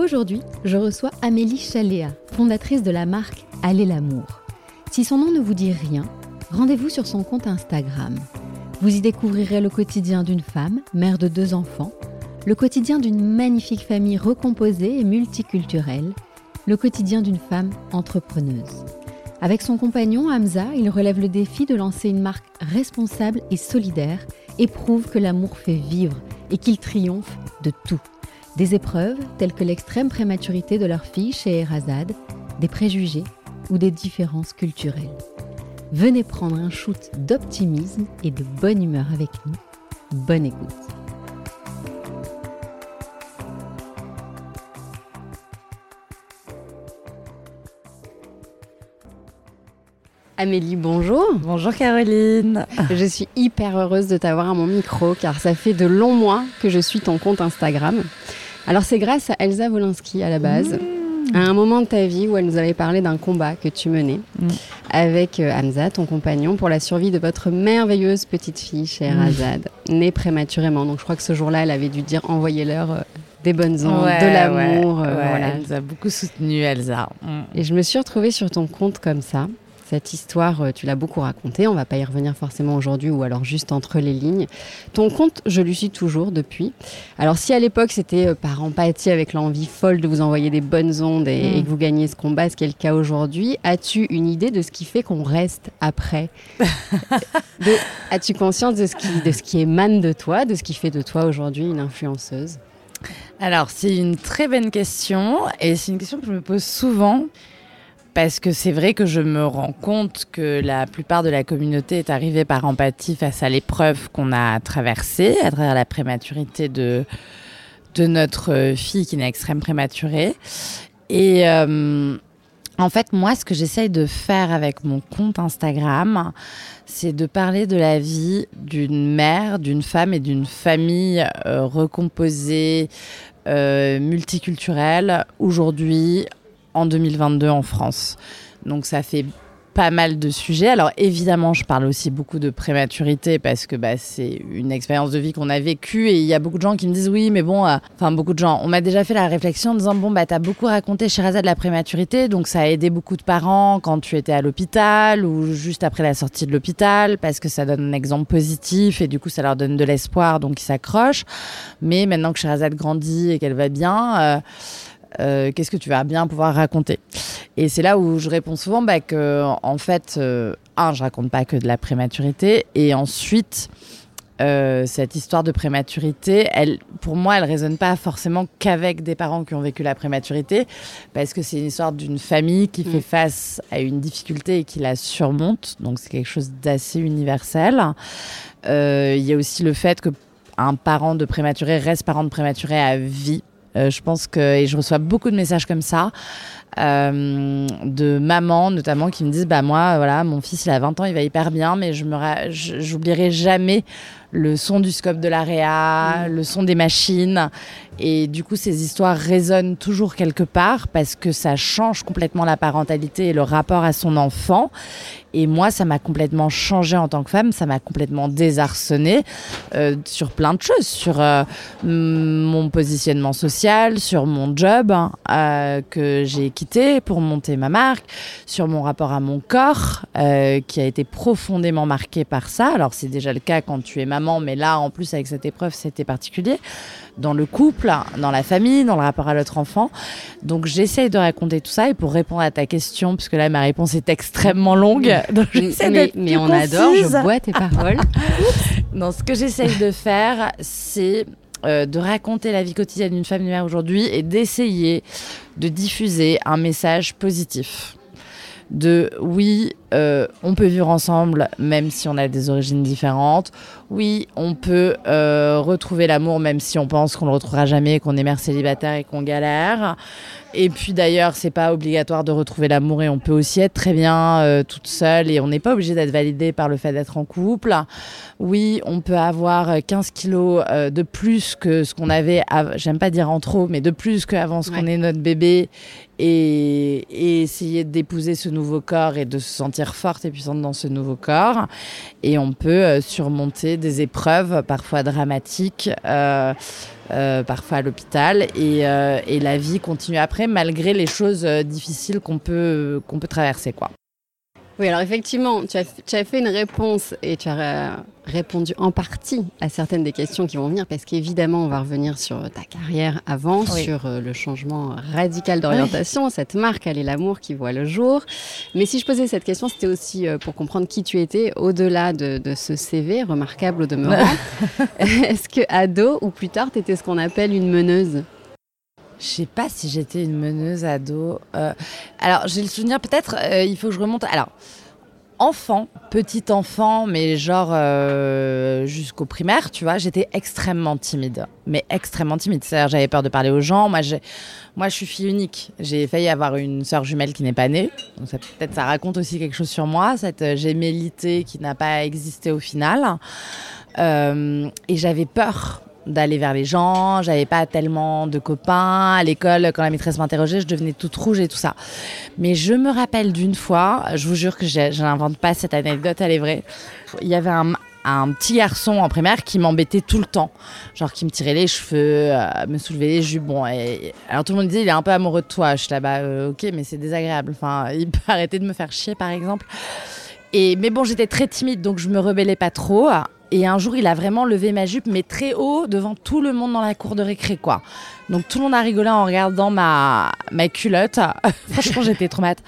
Aujourd'hui, je reçois Amélie Chaléa, fondatrice de la marque Allez l'amour. Si son nom ne vous dit rien, rendez-vous sur son compte Instagram. Vous y découvrirez le quotidien d'une femme, mère de deux enfants, le quotidien d'une magnifique famille recomposée et multiculturelle, le quotidien d'une femme entrepreneuse. Avec son compagnon Hamza, il relève le défi de lancer une marque responsable et solidaire et prouve que l'amour fait vivre et qu'il triomphe de tout. Des épreuves telles que l'extrême prématurité de leur fille chez Erazade, des préjugés ou des différences culturelles. Venez prendre un shoot d'optimisme et de bonne humeur avec nous. Bonne écoute. Amélie, bonjour. Bonjour Caroline. Je suis hyper heureuse de t'avoir à mon micro car ça fait de longs mois que je suis ton compte Instagram. Alors c'est grâce à Elsa Wolinski à la base. Mmh. À un moment de ta vie où elle nous avait parlé d'un combat que tu menais mmh. avec euh, Hamza, ton compagnon, pour la survie de votre merveilleuse petite fille, chère mmh. Azad, née prématurément. Donc je crois que ce jour-là, elle avait dû dire envoyez-leur euh, des bonnes ondes, de l'amour. Euh, elle nous a beaucoup soutenu, Elsa. Et je me suis retrouvée sur ton compte comme ça. Cette histoire, euh, tu l'as beaucoup racontée. On va pas y revenir forcément aujourd'hui ou alors juste entre les lignes. Ton compte, je lui suis toujours depuis. Alors, si à l'époque c'était euh, par empathie avec l'envie folle de vous envoyer des bonnes ondes et, mm. que vous gagnez ce combat, ce qui est le cas aujourd'hui, as-tu une idée de ce qui fait qu'on reste après As-tu conscience de ce, qui, de ce qui émane de toi, de ce qui fait de toi aujourd'hui une influenceuse? Alors, c'est une très bonne question et c'est une question que je me pose souvent parce que c'est vrai que je me rends compte que la plupart de la communauté est arrivée par empathie face à l'épreuve qu'on a traversée à travers la prématurité de, de notre fille qui est extrême prématurée. Et euh, en fait, moi, ce que j'essaye de faire avec mon compte Instagram, c'est de parler de la vie d'une mère, d'une femme et d'une famille euh, recomposée, euh, multiculturelle, aujourd'hui en 2022 en France. Donc ça fait pas mal de sujets. Alors évidemment, je parle aussi beaucoup de prématurité parce que bah, c'est une expérience de vie qu'on a vécue et il y a beaucoup de gens qui me disent oui, mais bon, euh, enfin beaucoup de gens, on m'a déjà fait la réflexion en disant bon bah t'as beaucoup raconté Sherazade de la prématurité, donc ça a aidé beaucoup de parents quand tu étais à l'hôpital ou juste après la sortie de l'hôpital parce que ça donne un exemple positif et du coup ça leur donne de l'espoir donc ils s'accrochent. Mais maintenant que Sherazade grandit et qu'elle va bien. Euh, euh, qu'est-ce que tu vas bien pouvoir raconter? Et c'est là où je réponds souvent bah, que, en fait, euh, un, je raconte pas que de la prématurité, et ensuite, euh, cette histoire de prématurité, elle, pour moi, elle résonne pas forcément qu'avec des parents qui ont vécu la prématurité, parce que c'est une histoire d'une famille qui fait mm. face à une difficulté et qui la surmonte. Donc c'est quelque chose d'assez universel. Il y a aussi le fait que un parent de prématuré reste parent de prématuré à vie euh, je pense que et je reçois beaucoup de messages comme ça euh, de mamans notamment qui me disent bah moi voilà mon fils il a 20 ans il va hyper bien mais je me j'oublierai jamais le son du scope de l'AREA, mm. le son des machines. Et du coup, ces histoires résonnent toujours quelque part parce que ça change complètement la parentalité et le rapport à son enfant. Et moi, ça m'a complètement changé en tant que femme, ça m'a complètement désarçonné euh, sur plein de choses, sur euh, mon positionnement social, sur mon job hein, euh, que j'ai quitté pour monter ma marque, sur mon rapport à mon corps qui a été profondément marqué par ça. Alors c'est déjà le cas quand tu es maman mais là, en plus, avec cette épreuve, c'était particulier. Dans le couple, dans la famille, dans le rapport à l'autre enfant. Donc, j'essaye de raconter tout ça. Et pour répondre à ta question, puisque là, ma réponse est extrêmement longue. Donc mais, mais on adore, je bois tes paroles. non, ce que j'essaye de faire, c'est euh, de raconter la vie quotidienne d'une femme mère aujourd'hui et d'essayer de diffuser un message positif. De oui, euh, on peut vivre ensemble même si on a des origines différentes. Oui, on peut euh, retrouver l'amour même si on pense qu'on le retrouvera jamais, qu'on est mère célibataire et qu'on galère. Et puis d'ailleurs, c'est pas obligatoire de retrouver l'amour et on peut aussi être très bien euh, toute seule et on n'est pas obligé d'être validé par le fait d'être en couple. Oui, on peut avoir 15 kilos euh, de plus que ce qu'on avait, j'aime pas dire en trop, mais de plus qu'avant ce qu'on est notre bébé et, et essayer d'épouser ce nouveau corps et de se sentir forte et puissante dans ce nouveau corps. Et on peut euh, surmonter des épreuves parfois dramatiques. Euh, parfois à l'hôpital, et, euh, et, la vie continue après, malgré les choses euh, difficiles qu'on peut, qu'on peut traverser. Quoi. Oui, alors effectivement, tu as, tu as, fait une réponse et tu as répondu en partie à certaines des questions qui vont venir, parce qu'évidemment, on va revenir sur ta carrière avant, sur le changement radical d'orientation, cette marque, Elle est l'amour qui voit le jour. Mais si je posais cette question, c'était aussi pour comprendre qui tu étais, au-delà de, de, ce CV remarquable au demeurant. Est-ce que ado ou plus tard, tu étais ce qu'on appelle une meneuse? Je sais pas si j'étais une meneuse ado. Euh, alors, j'ai le souvenir, peut-être, euh, il faut que je remonte. Alors, enfant, petit enfant, mais genre euh, jusqu'au primaire, tu vois, j'étais extrêmement timide. Mais extrêmement timide. C'est-à-dire, j'avais peur de parler aux gens. Moi, moi, je suis fille unique. J'ai failli avoir une sœur jumelle qui n'est pas née. Donc, peut-être ça raconte aussi quelque chose sur moi, cette gémellité qui n'a pas existé au final. et j'avais peur d'aller vers les gens, j'avais pas tellement de copains à l'école quand la maîtresse m'interrogeait, je devenais toute rouge et tout ça. Mais je me rappelle d'une fois, je vous jure que je n'invente pas cette anecdote, elle est vraie. Il y avait un, petit garçon en primaire qui m'embêtait tout le temps, genre qui me tirait les cheveux, euh, me soulevait les jupes. Bon, et, alors tout le monde disait il est un peu amoureux de toi. Je suis là bah euh, ok, mais c'est désagréable. Enfin, il peut arrêter de me faire chier par exemple. Et mais bon, j'étais très timide donc je me rebellais pas trop. Et un jour, il a vraiment levé ma jupe, mais très haut, devant tout le monde dans la cour de récré, quoi. Donc tout le monde a rigolé en regardant ma, ma culotte. Franchement, j'étais trop mate.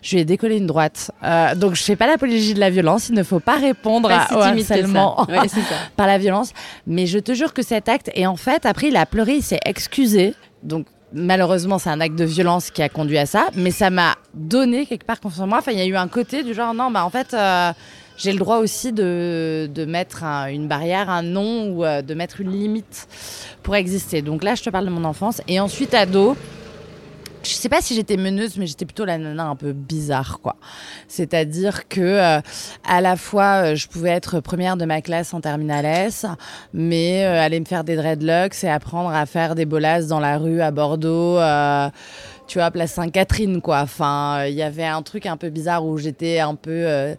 Je lui ai décollé une droite. Euh, donc je fais pas l'apologie de la violence. Il ne faut pas répondre à, au harcèlement par la violence. Mais je te jure que cet acte, et en fait, après, il a pleuré, il s'est excusé. Donc malheureusement, c'est un acte de violence qui a conduit à ça, mais ça m'a donné quelque part confiance en moi. Enfin, il y a eu un côté du genre, non, bah en fait, euh, j'ai le droit aussi de, de mettre une barrière, un nom ou euh, de mettre une limite pour exister. Donc là, je te parle de mon enfance. Et ensuite, ado, je sais pas si j'étais meneuse, mais j'étais plutôt la nana un peu bizarre, quoi. C'est-à-dire que euh, à la fois, euh, je pouvais être première de ma classe en terminale S, mais aller me faire des dreadlocks et apprendre à faire des bolasses dans la rue à Bordeaux tu vois, place Sainte-Catherine, quoi. Enfin, il y avait un truc un peu bizarre où j'étais un peu euh,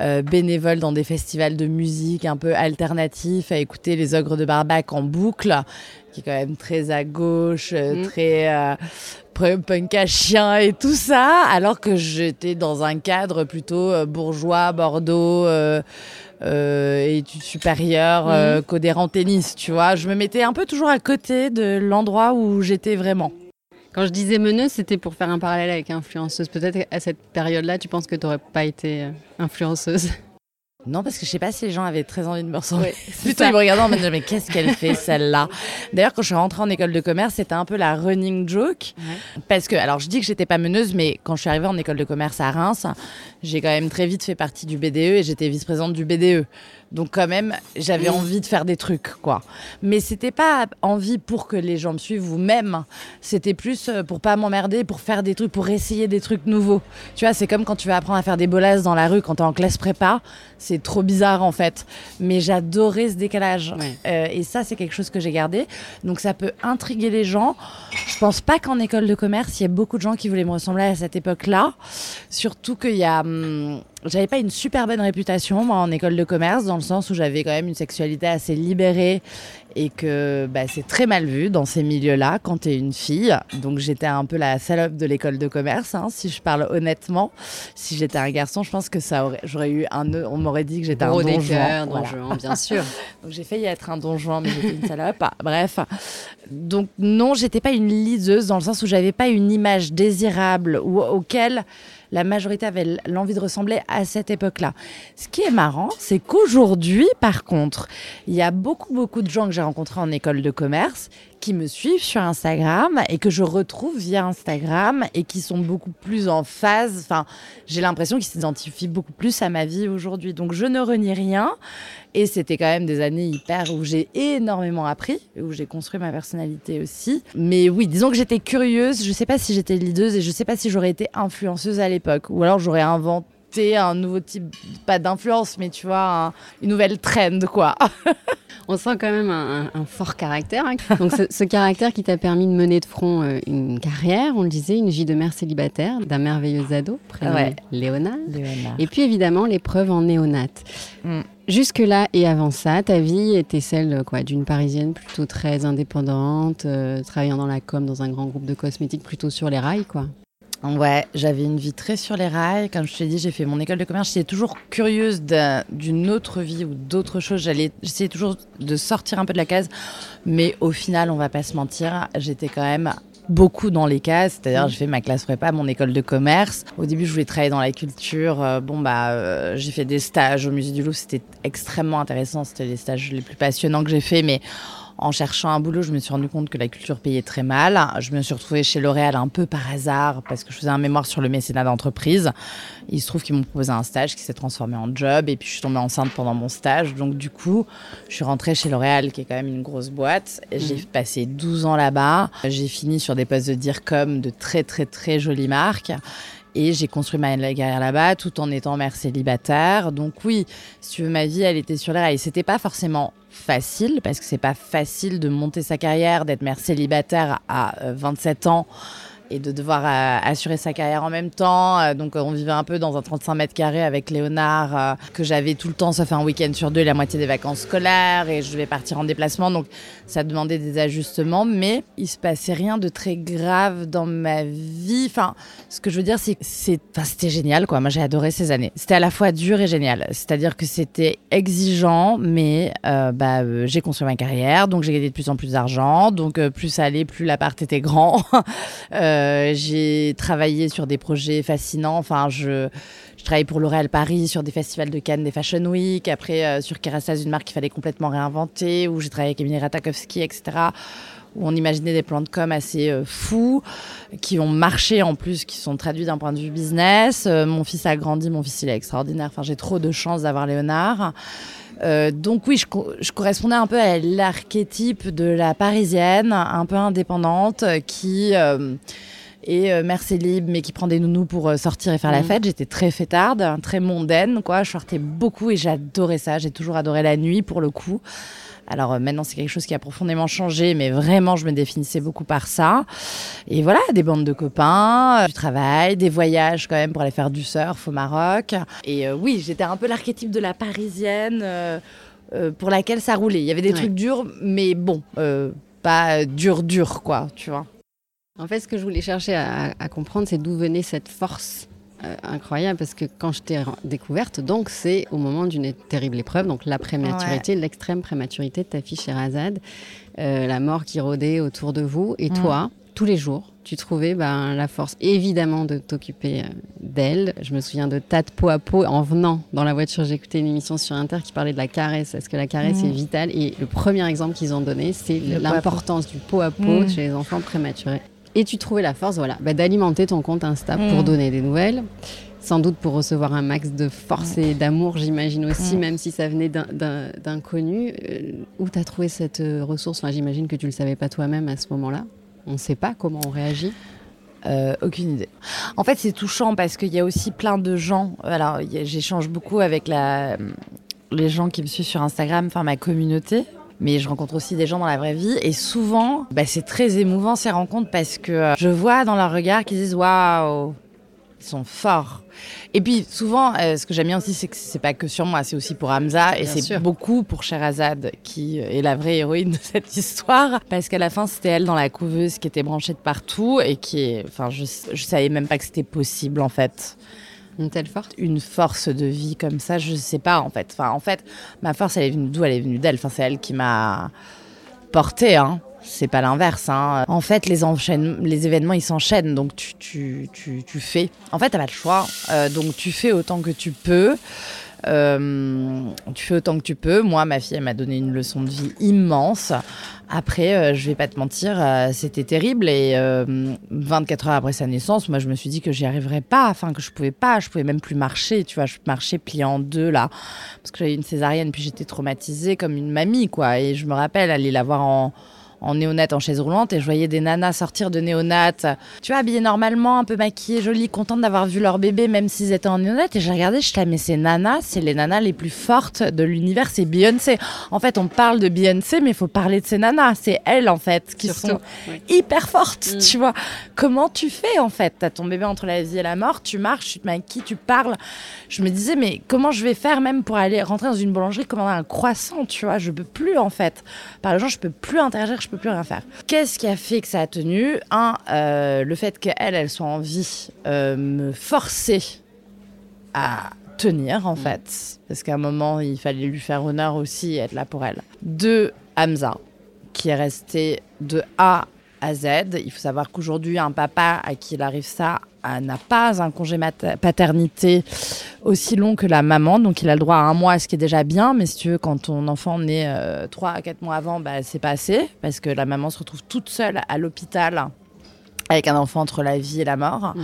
euh, bénévole dans des festivals de musique un peu alternatifs, à écouter les ogres de Barbac en boucle, qui est quand même très à gauche, euh, mm. très punk à chien et tout ça, alors que j'étais dans un cadre plutôt bourgeois, Bordeaux. Euh, études supérieures, mmh. codérant tennis, tu vois. Je me mettais un peu toujours à côté de l'endroit où j'étais vraiment. Quand je disais meneuse, c'était pour faire un parallèle avec influenceuse. Peut-être à cette période-là, tu penses que tu n'aurais pas été euh, influenceuse? Non, parce que je sais pas si les gens avaient très envie de me ressembler. Plutôt, ils me regardaient en me disant, mais qu'est-ce qu'elle fait, celle-là? D'ailleurs, quand je suis rentrée en école de commerce, c'était un peu la running joke. Parce que, alors, je dis que j'étais pas meneuse, mais quand je suis arrivée en école de commerce à Reims, j'ai quand même très vite fait partie du BDE et j'étais vice-présidente du BDE. Donc quand même, j'avais envie de faire des trucs, quoi. Mais c'était pas envie pour que les gens me suivent ou même. C'était plus euh, pour pas m'emmerder, pour faire des trucs, pour essayer des trucs nouveaux. Tu vois, c'est comme quand tu vas apprendre à faire des bolasses dans la rue quand t'es en classe prépa. C'est trop bizarre en fait. Mais j'adorais ce décalage. Euh, et ça, c'est quelque chose que j'ai gardé. Donc ça peut intriguer les gens. Je pense pas qu'en école de commerce, il y a beaucoup de gens qui voulaient me ressembler à cette époque-là. Surtout qu'il y a. Hum, j'avais pas une super bonne réputation moi, en école de commerce, dans le sens où j'avais quand même une sexualité assez libérée et que bah, c'est très mal vu dans ces milieux-là quand tu es une fille. Donc j'étais un peu la salope de l'école de commerce, hein, si je parle honnêtement. Si j'étais un garçon, je pense que ça aurait, j'aurais eu un on m'aurait dit que j'étais un donjon. Voilà. bien sûr. Donc j'ai failli être un donjon, mais j'étais une salope. Bref. Donc non, j'étais pas une liseuse dans le sens où j'avais pas une image désirable ou auquel la majorité avait l'envie de ressembler à cette époque-là. Ce qui est marrant, c'est qu'aujourd'hui, par contre, il y a beaucoup, beaucoup de gens que j'ai rencontrés en école de commerce qui me suivent sur Instagram et que je retrouve via Instagram et qui sont beaucoup plus en phase. Enfin, j'ai l'impression qu'ils s'identifient beaucoup plus à ma vie aujourd'hui. Donc, je ne renie rien. Et c'était quand même des années hyper où j'ai énormément appris, où j'ai construit ma personnalité aussi. Mais oui, disons que j'étais curieuse. Je sais pas si j'étais leaduse et je sais pas si j'aurais été influenceuse à l'époque. Ou alors j'aurais inventé un nouveau type, pas d'influence, mais tu vois, une nouvelle trend, quoi. On sent quand même un, fort caractère. Hein. Donc ce, caractère qui t'a permis de mener de front euh, une carrière, on le disait, une vie de mère célibataire, d'un merveilleux ado, prénommé Léonard. Et puis évidemment l'épreuve en néonate. Mm. Jusque-là et avant ça, ta vie était celle quoi, d'une Parisienne plutôt très indépendante, euh, travaillant dans la com dans un grand groupe de cosmétiques plutôt sur les rails, quoi. Ouais, j'avais une vie très sur les rails. Comme je t'ai dit, j'ai fait mon école de commerce. J'étais toujours curieuse d'une autre vie ou d'autres choses. J'essayais toujours de sortir un peu de la case. Mais au final, on va pas se mentir, j'étais quand même beaucoup dans les cases. C'est-à-dire, j'ai fait ma classe prépa, mon école de commerce. Au début, je voulais travailler dans la culture. Euh, bon, bah, euh, j'ai fait des stages au musée du Louvre. C'était extrêmement intéressant. C'était les stages les plus passionnants que j'ai fait. Mais en cherchant un boulot, je me suis rendu compte que la culture payait très mal. Je me suis retrouvée chez L'Oréal un peu par hasard parce que je faisais un mémoire sur le mécénat d'entreprise. Il se trouve qu'ils m'ont proposé un stage qui s'est transformé en job et puis je suis tombée enceinte pendant mon stage. Donc du coup, je suis rentrée chez L'Oréal qui est quand même une grosse boîte. J'ai mmh. passé 12 ans là-bas. J'ai fini sur des postes de DIRCOM de très très très jolies marques. Et j'ai construit ma carrière là-bas tout en étant mère célibataire. Donc oui, si tu veux, ma vie, elle était sur les rails. C'était pas forcément facile parce que c'est pas facile de monter sa carrière, d'être mère célibataire à 27 euh, ans et de devoir euh, assurer sa carrière en même temps. Euh, donc on vivait un peu dans un 35 mètres carrés avec Léonard euh, que j'avais tout le temps, ça fait un week-end sur deux, la moitié des vacances scolaires et je devais partir en déplacement. Donc ça demandait des ajustements, mais il se passait rien de très grave dans ma vie. Enfin, ce que je veux dire, c'est que c'était génial, quoi. Moi, j'ai adoré ces années. C'était à la fois dur et génial. C'est-à-dire que c'était exigeant, mais bah, j'ai construit ma carrière, donc j'ai gagné de plus en plus d'argent. Donc plus ça allait, plus l'appart était grand. Euh, j'ai travaillé sur des projets fascinants. Enfin, je, je pour L'Oréal Paris sur des festivals de Cannes, des Fashion Week. Après, euh, sur Kerastase, une marque qu'il fallait complètement réinventer. Où j'ai travaillé avec Emilie Ratakowski, etc. Où on imaginait des plans de com assez euh, fous, qui ont marché en plus, qui sont traduits d'un point de vue business. mon fils a grandi, mon fils il est extraordinaire. Enfin, j'ai trop de chance d'avoir Léonard. Donc oui, je, je, correspondais un peu à l'archétype de la parisienne, un peu indépendante, qui et euh, mère libre, mais qui prend des nounous pour euh, sortir et faire la mm. fête. J'étais très fêtarde, très mondaine, quoi. Je sortais beaucoup et j'adorais ça. J'ai toujours adoré la nuit, pour le coup. Alors euh, maintenant, c'est quelque chose qui a profondément changé, mais vraiment, je me définissais beaucoup par ça. Et voilà, des bandes de copains, du travail, des voyages quand même pour aller faire du surf au Maroc. Et oui, j'étais un peu l'archétype de la parisienne pour laquelle ça roulait. Il y avait des trucs durs, mais bon, pas dur, dur, quoi, tu vois. En fait, ce que je voulais chercher à, comprendre, c'est d'où venait cette force euh, incroyable, parce que quand je t'ai découverte, donc c'est au moment d'une terrible épreuve, donc la prématurité, l'extrême prématurité de ta fille Sherazade, euh, la mort qui rôdait autour de vous, et mm. toi, tous les jours, tu trouvais ben, la force évidemment de t'occuper euh, d'elle. Je me souviens de tas de peau à peau en venant dans la voiture. J'écoutais une émission sur Inter qui parlait de la caresse. Est-ce que la caresse est mm. vitale? Et le premier exemple qu'ils ont donné, c'est l'importance du peau à peau mm. chez les enfants prématurés. Et tu trouvais la force voilà, bah, d'alimenter ton compte Insta pour mm. donner des nouvelles. Sans doute pour recevoir un max de force et d'amour, j'imagine aussi, même si ça venait d'inconnus. Euh, où tu as trouvé cette euh, ressource? Enfin, J'imagine que tu ne le savais pas toi-même à ce moment-là. On ne sait pas comment on réagit. Euh, aucune idée. En fait, c'est touchant parce qu'il y a aussi plein de gens. Alors, j'échange beaucoup avec la, les gens qui me suivent sur Instagram, enfin ma communauté mais je rencontre aussi des gens dans la vraie vie et souvent, bah, c'est très émouvant ces rencontres parce que euh, je vois dans leur regard qu'ils disent waouh, ils sont forts. Et puis souvent, euh, ce que j'aime bien aussi, c'est que c'est pas que sur moi, c'est aussi pour Hamza et c'est beaucoup pour Sherazade qui est la vraie héroïne de cette histoire parce qu'à la fin, c'était elle dans la couveuse qui était branchée de partout et qui est, enfin, je, je savais même pas que c'était possible en fait. Une telle force Une force de vie comme ça, je sais pas en fait. Enfin, en fait, ma force, elle est venue d'où Elle est venue d'elle? Enfin, c'est elle qui m'a portée, hein. C'est pas l'inverse. Hein. En fait, les, les événements, ils s'enchaînent, donc tu, fais. En fait, t'as pas le choix. Euh, donc tu fais autant que tu peux. Euh, tu fais autant que tu peux. Moi, ma fille, elle m'a donné une leçon de vie immense. Après, euh, je vais pas te mentir, euh, c'était terrible. Et 24 heures après sa naissance, moi, je me suis dit que j'y arriverais pas, enfin que je pouvais pas, je pouvais même plus marcher. Tu vois, je marchais pliée en deux là, parce que j'avais une césarienne, puis j'étais traumatisée comme une mamie, quoi. Et je me rappelle aller la voir en en néonate en chaise roulante et je voyais des nanas sortir de néonate, tu vois, habillées normalement, un peu maquillées, jolies, contentes d'avoir vu leur bébé, même s'ils étaient en néonate. Et j'ai regardé, je disais, mais ces nanas, c'est les nanas les plus fortes de l'univers, c'est Beyoncé. En fait, on parle de Beyoncé, mais il faut parler de ces nanas. C'est elles, en fait, qui sont hyper fortes, mm. tu vois. Comment tu fais, en fait? T'as ton bébé entre la vie et la mort, tu marches, tu te maquilles, tu parles. Je me disais, mais comment je vais faire même pour aller rentrer dans une boulangerie, commander un croissant, tu vois? Je peux plus, en fait. Par le genre, je peux plus interagir, je peux plus rien faire. Qu'est-ce qui a fait que ça a tenu? Un, euh, le fait qu'elle, elle soit en vie, euh, me forçait à tenir en mm. fait, parce qu'à un moment il fallait lui faire honneur aussi et être là pour elle. Deux, Hamza, qui est resté de A à Z. Il faut savoir qu'aujourd'hui, un papa à qui il arrive ça n'a pas un congé paternité aussi long que la maman, donc il a le droit à un mois, ce qui est déjà bien. Mais si tu veux, quand ton enfant naît euh, 3 à 4 mois avant, bah, c'est pas assez, parce que la maman se retrouve toute seule à l'hôpital avec un enfant entre la vie et la mort. Mmh.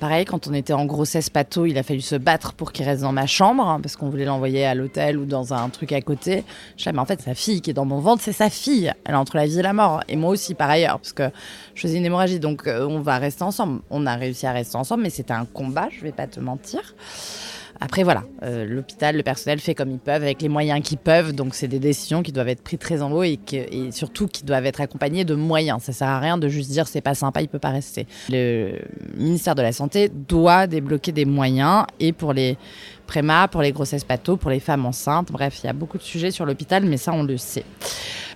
Pareil, quand on était en grossesse pato, il a fallu se battre pour qu'il reste dans ma chambre, hein, parce qu'on voulait l'envoyer à l'hôtel ou dans un truc à côté. Je disais, mais en fait, sa fille qui est dans mon ventre, c'est sa fille. Elle est entre la vie et la mort. Et moi aussi, par ailleurs, parce que je faisais une hémorragie. Donc, euh, on va rester ensemble. On a réussi à rester ensemble, mais c'était un combat, je vais pas te mentir. Après, voilà, euh, l'hôpital, le personnel fait comme ils peuvent, avec les moyens qu'ils peuvent. Donc, c'est des décisions qui doivent être prises très en haut et, et, surtout qui doivent être accompagnées de moyens. Ça sert à rien de juste dire c'est pas sympa, il peut pas rester. Le ministère de la Santé doit débloquer des moyens et pour les préma, pour les grossesses pato, pour les femmes enceintes. Bref, il y a beaucoup de sujets sur l'hôpital, mais ça, on le sait.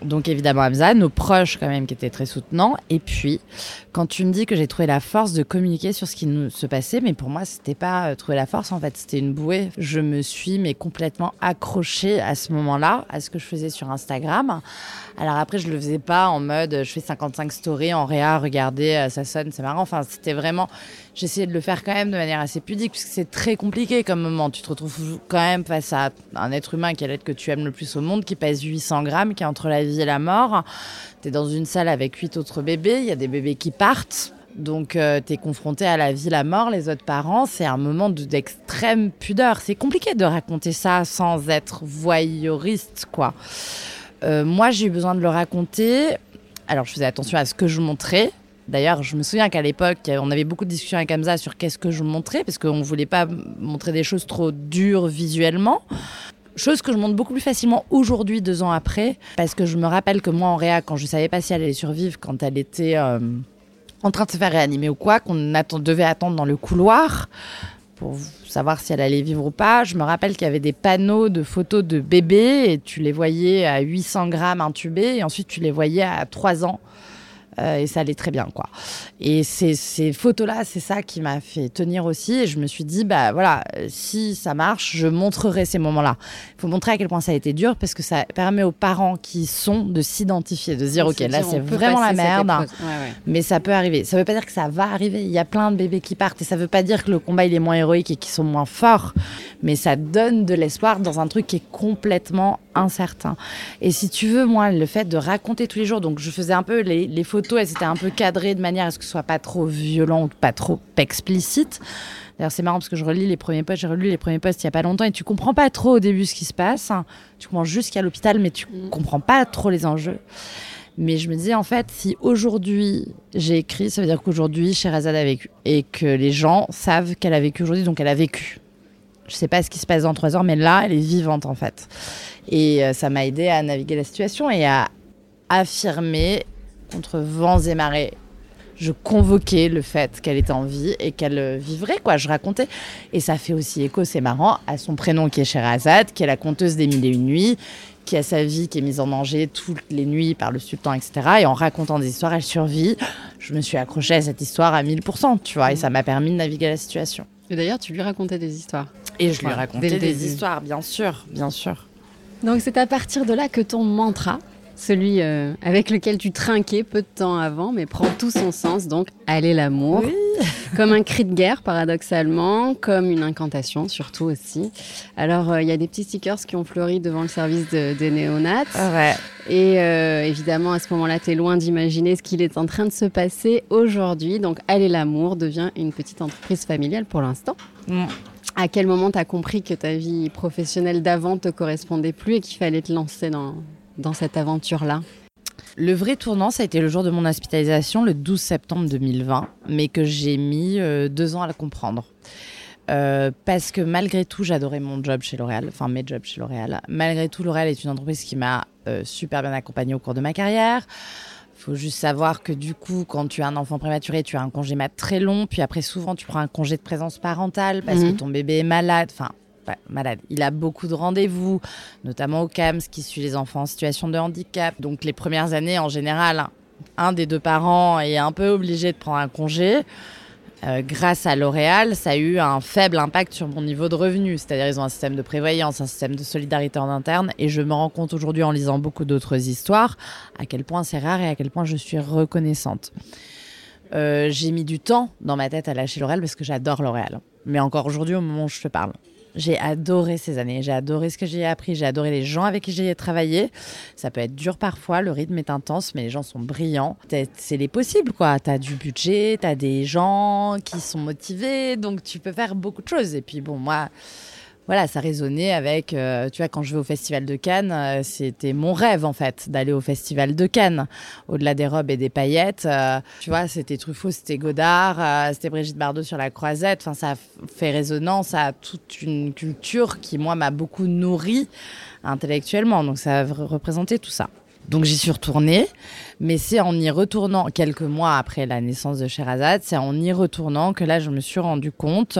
Donc évidemment Hamza, nos proches quand même qui étaient très soutenants. Et puis, quand tu me dis que j'ai trouvé la force de communiquer sur ce qui nous se passait, mais pour moi, c'était pas euh, trouver la force en fait, c'était une bouée. Je me suis mais complètement accrochée à ce moment-là, à ce que je faisais sur Instagram. Alors après, je le faisais pas en mode je fais 55 stories en réa, regardez, euh, ça sonne, c'est marrant. Enfin, c'était vraiment, j'essayais de le faire quand même de manière assez pudique, puisque c'est très compliqué comme moment. Te retrouves quand même face à un être humain qui est l'être que tu aimes le plus au monde, qui pèse 800 grammes, qui est entre la vie et la mort. Tu es dans une salle avec huit autres bébés, il y a des bébés qui partent. Donc, euh, tu es confronté à la vie, la mort, les autres parents. C'est un moment d'extrême pudeur. C'est compliqué de raconter ça sans être voyeuriste, quoi. Euh, moi, j'ai eu besoin de le raconter. Alors, je faisais attention à ce que je montrais. D'ailleurs, je me souviens qu'à l'époque, on avait beaucoup de discussions avec Hamza sur qu'est-ce que je montrais, parce qu'on ne voulait pas montrer des choses trop dures visuellement. Chose que je montre beaucoup plus facilement aujourd'hui, deux ans après, parce que je me rappelle que moi, en réa, quand je savais pas si elle allait survivre, quand elle était euh, en train de se faire réanimer ou quoi, qu'on devait attendre dans le couloir pour savoir si elle allait vivre ou pas. Je me rappelle qu'il y avait des panneaux de photos de bébés et tu les voyais à 800 grammes intubés et ensuite tu les voyais à 3 ans euh, et ça allait très bien, quoi. Et ces, ces photos-là, c'est ça qui m'a fait tenir aussi. Et je me suis dit, bah voilà, si ça marche, je montrerai ces moments-là. Il faut montrer à quel point ça a été dur parce que ça permet aux parents qui sont de s'identifier, de se dire, ok, là c'est vraiment la merde, mais ça peut arriver. Ça veut pas dire que ça va arriver. Il y a plein de bébés qui partent et ça veut pas dire que le combat il est moins héroïque et qu'ils sont moins forts, mais ça donne de l'espoir dans un truc qui est complètement incertain. Et si tu veux, moi, le fait de raconter tous les jours, donc je faisais un peu les, les photos, elles étaient un peu cadrées de manière à ce que ce soit pas trop violent ou pas trop explicite. D'ailleurs, c'est marrant parce que je relis les premiers posts, j'ai relu les premiers posts il y a pas longtemps et tu comprends pas trop au début ce qui se passe. Tu comprends juste qu'il y a l'hôpital, mais tu mm. comprends pas trop les enjeux. Mais je me disais, en fait, si aujourd'hui j'ai écrit, ça veut dire qu'aujourd'hui Sherazade a vécu et que les gens savent qu'elle a vécu aujourd'hui, donc elle a vécu. Je sais pas ce qui se passe dans trois heures, mais là, elle est vivante en fait. Et euh, ça m'a aidé à naviguer la situation et à affirmer contre vents et marées. Je convoquais le fait qu'elle était en vie et qu'elle euh, vivrait, quoi. Je racontais. Et ça fait aussi écho, c'est marrant, à son prénom qui est Sherazade, qui est la conteuse des mille et une nuits, qui a sa vie qui est mise en danger toutes les nuits par le sultan, etc. Et en racontant des histoires, elle survit. Je me suis accrochée à cette histoire à 1000%, tu vois, et ça m'a permis de naviguer la situation. Et d'ailleurs, tu lui racontais des histoires. Et je lui racontais des histoires, bien sûr, bien sûr. Donc c'est à partir de là que ton mantra, celui euh, avec lequel tu trinquais peu de temps avant, mais prend tout son sens, donc aller l'amour. Oui comme un cri de guerre, paradoxalement, comme une incantation, surtout aussi. Alors, euh, il y a des petits stickers qui ont fleuri devant le service des néonates. Ouais. Et euh, évidemment, à ce moment-là, tu es loin d'imaginer ce qu'il est en train de se passer aujourd'hui. Donc, Aller l'amour devient une petite entreprise familiale pour l'instant. Mm. À quel moment tu as compris que ta vie professionnelle d'avant te correspondait plus et qu'il fallait te lancer dans, cette aventure-là? Le vrai tournant, ça a été le jour de mon hospitalisation, le 12 septembre 2020, mais que j'ai mis euh, deux ans à le comprendre. Euh, parce que malgré tout, j'adorais mon job chez L'Oréal, enfin mes jobs chez L'Oréal. Malgré tout, L'Oréal est une entreprise qui m'a euh, super bien accompagnée au cours de ma carrière. Il faut juste savoir que du coup, quand tu as un enfant prématuré, tu as un congé mat très long, puis après souvent tu prends un congé de présence parentale parce que mhm. ton bébé est malade. Enfin, malade. Il a beaucoup de rendez-vous, notamment au CAMS qui suit les enfants en situation de handicap. Donc les premières années, en général, un des deux parents est un peu obligé de prendre un congé. Euh, grâce à L'Oréal, ça a eu un faible impact sur mon niveau de revenu. C'est-à-dire, ils ont un système de prévoyance, un système de solidarité en interne. Et je me rends compte aujourd'hui, en lisant beaucoup d'autres histoires, à quel point c'est rare et à quel point je suis reconnaissante. Euh, j'ai mis du temps dans ma tête à lâcher L'Oréal parce que j'adore L'Oréal. Mais encore aujourd'hui, au moment où je te parle, j'ai adoré ces années, j'ai adoré ce que j'ai appris, j'ai adoré les gens avec qui j'ai travaillé. Ça peut être dur parfois, le rythme est intense, mais les gens sont brillants. C'est les possibles, quoi. Tu as du budget, tu as des gens qui sont motivés, donc tu peux faire beaucoup de choses. Et puis bon, moi, voilà, ça résonnait avec, euh, tu vois, quand je vais au Festival de Cannes, euh, c'était mon rêve en fait d'aller au Festival de Cannes. Au-delà des robes et des paillettes, euh, tu vois, c'était Truffaut, c'était Godard, c'était Brigitte Bardot sur la croisette. Enfin, ça fait résonance à toute une culture qui, moi, m'a beaucoup nourri intellectuellement. Donc, ça a représenté tout ça. Donc j'y suis retournée, mais c'est en y retournant, quelques mois après la naissance de Sherazade, c'est en y retournant que là je me suis rendu compte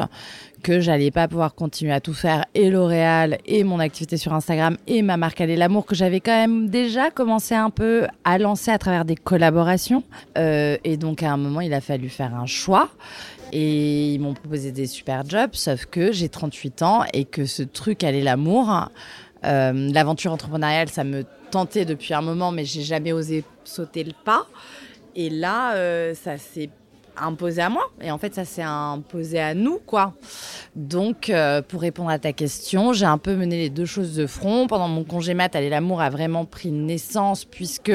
que j'allais pas pouvoir continuer à tout faire, et L'Oréal, et mon activité sur Instagram, et ma marque Aller l'amour, que j'avais quand même déjà commencé un peu à lancer à travers des collaborations. Euh, et donc à un moment, il a fallu faire un choix. Et ils m'ont proposé des super jobs, sauf que j'ai 38 ans et que ce truc Aller l'amour, euh, l'aventure entrepreneuriale, ça me tentait depuis un moment, mais j'ai jamais osé sauter le pas. Et là, euh, ça s'est imposé à moi. Et en fait, ça s'est imposé à nous, quoi. Donc, euh, pour répondre à ta question, j'ai un peu mené les deux choses de front. Pendant mon congé mat, Aller l'amour a vraiment pris naissance, puisque